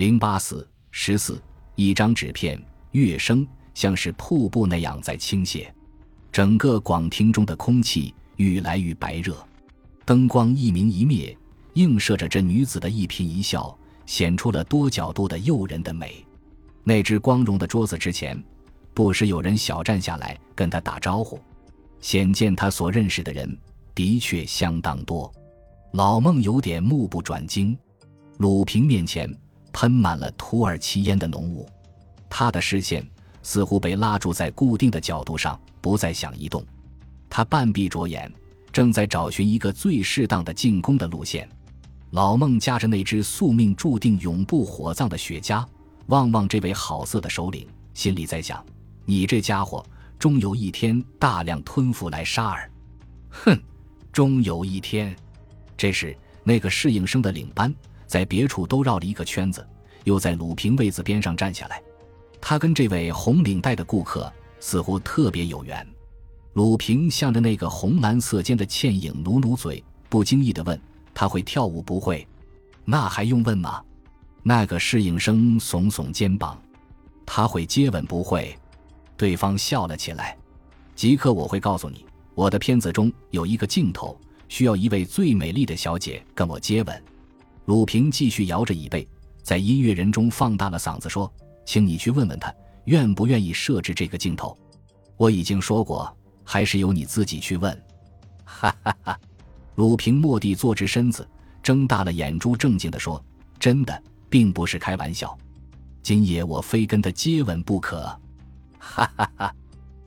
零八四十四，一张纸片，乐声像是瀑布那样在倾泻，整个广厅中的空气愈来愈白热，灯光一明一灭，映射着这女子的一颦一笑，显出了多角度的诱人的美。那只光荣的桌子之前，不时有人小站下来跟他打招呼，显见他所认识的人的确相当多。老孟有点目不转睛，鲁平面前喷满了土耳其烟的浓雾，他的视线似乎被拉住在固定的角度上，不再想移动。他半闭着眼，正在找寻一个最适当的进攻的路线。老孟夹着那只宿命注定永不火葬的雪茄，望望这位好色的首领，心里在想：你这家伙终有一天大量吞服来沙尔。哼，终有一天。这时，那个侍应生的领班在别处都绕了一个圈子，又在鲁平位子边上站下来。他跟这位红领带的顾客似乎特别有缘。鲁平向着那个红蓝色间的倩影努努嘴，不经意地问：“他会跳舞不会？”“那还用问吗？”那个侍应生耸耸肩膀：“他会接吻不会？”对方笑了起来：“即刻我会告诉你，我的片子中有一个镜头。”需要一位最美丽的小姐跟我接吻。鲁平继续摇着椅背，在音乐人中放大了嗓子说：“请你去问问他，愿不愿意设置这个镜头。”我已经说过，还是由你自己去问。哈哈哈！鲁平蓦地坐直身子，睁大了眼珠，正经地说：“真的，并不是开玩笑。今夜我非跟他接吻不可。”哈哈哈！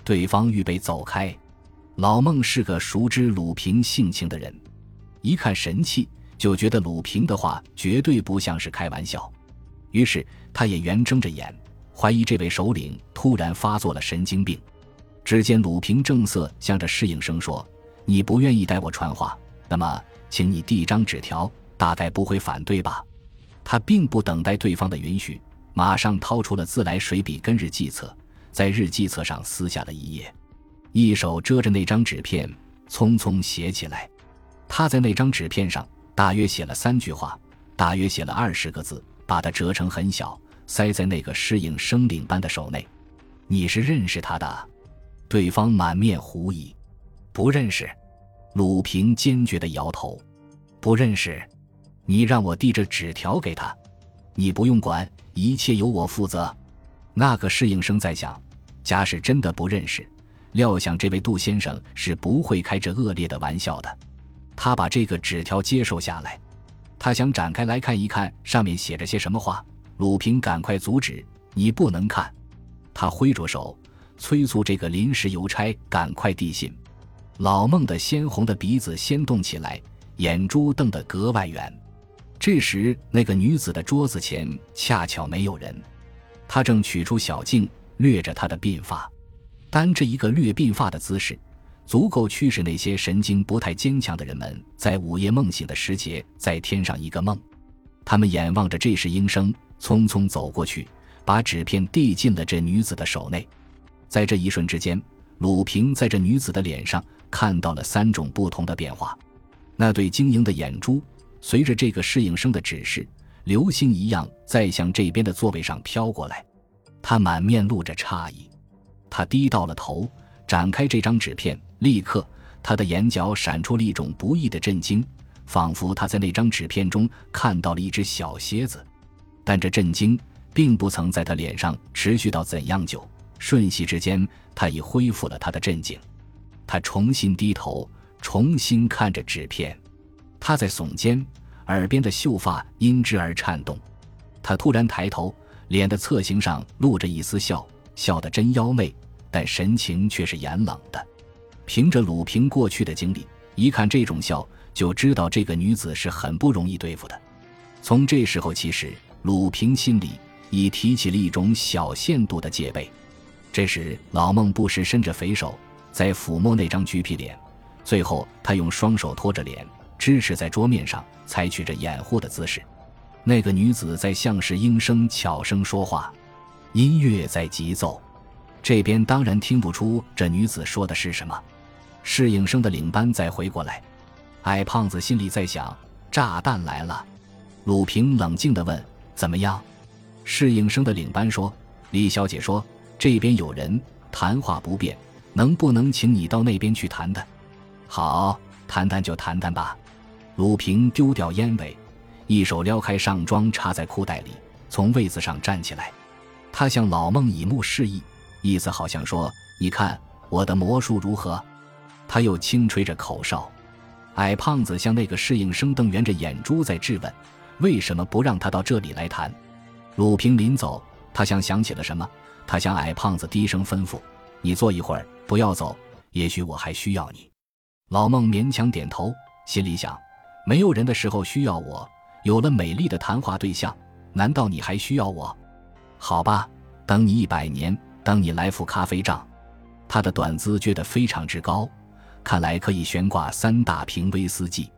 对方预备走开。老孟是个熟知鲁平性情的人，一看神气，就觉得鲁平的话绝对不像是开玩笑。于是他也圆睁着眼，怀疑这位首领突然发作了神经病。只见鲁平正色向着侍应生说：“你不愿意代我传话，那么请你递张纸条，大概不会反对吧？”他并不等待对方的允许，马上掏出了自来水笔跟日记册，在日记册上撕下了一页。一手遮着那张纸片，匆匆写起来。他在那张纸片上大约写了三句话，大约写了二十个字，把它折成很小，塞在那个适应生领班的手内。你是认识他的？对方满面狐疑。不认识。鲁平坚决地摇头。不认识。你让我递着纸条给他，你不用管，一切由我负责。那个适应生在想，假使真的不认识。料想这位杜先生是不会开这恶劣的玩笑的。他把这个纸条接受下来，他想展开来看一看上面写着些什么话。鲁平赶快阻止：“你不能看。”他挥着手催促这个临时邮差赶快递信。老孟的鲜红的鼻子先动起来，眼珠瞪得格外圆。这时，那个女子的桌子前恰巧没有人，她正取出小镜掠着她的鬓发。单这一个略鬓发的姿势，足够驱使那些神经不太坚强的人们在午夜梦醒的时节再添上一个梦。他们眼望着这时应声匆匆走过去，把纸片递进了这女子的手内。在这一瞬之间，鲁平在这女子的脸上看到了三种不同的变化。那对晶莹的眼珠随着这个适应生的指示，流星一样在向这边的座位上飘过来。他满面露着诧异。他低到了头，展开这张纸片，立刻，他的眼角闪出了一种不易的震惊，仿佛他在那张纸片中看到了一只小蝎子。但这震惊并不曾在他脸上持续到怎样久，瞬息之间，他已恢复了他的镇静。他重新低头，重新看着纸片，他在耸肩，耳边的秀发因之而颤动。他突然抬头，脸的侧形上露着一丝笑，笑得真妖媚。但神情却是严冷的。凭着鲁平过去的经历，一看这种笑，就知道这个女子是很不容易对付的。从这时候起始，鲁平心里已提起了一种小限度的戒备。这时，老孟不时伸着肥手在抚摸那张橘皮脸，最后他用双手托着脸，支持在桌面上，采取着掩护的姿势。那个女子在像是应声悄声说话，音乐在急奏。这边当然听不出这女子说的是什么。侍应生的领班再回过来，矮胖子心里在想：炸弹来了。鲁平冷静地问：“怎么样？侍应生的领班说：“李小姐说这边有人，谈话不便，能不能请你到那边去谈谈？”“好，谈谈就谈谈吧。”鲁平丢掉烟尾，一手撩开上装插在裤袋里，从位子上站起来。他向老孟以目示意，意思好像说：“你看我的魔术如何？”他又轻吹着口哨。矮胖子向那个侍应生瞪圆着眼珠在质问：“为什么不让他到这里来谈？”鲁平临走，他像想起了什么，他向矮胖子低声吩咐：“你坐一会儿，不要走，也许我还需要你。”老孟勉强点头，心里想：“没有人的时候需要我，有了美丽的谈话对象，难道你还需要我？”好吧，等你一百年，等你来付咖啡账。他的短资撅得非常之高，看来可以悬挂三大瓶威斯忌。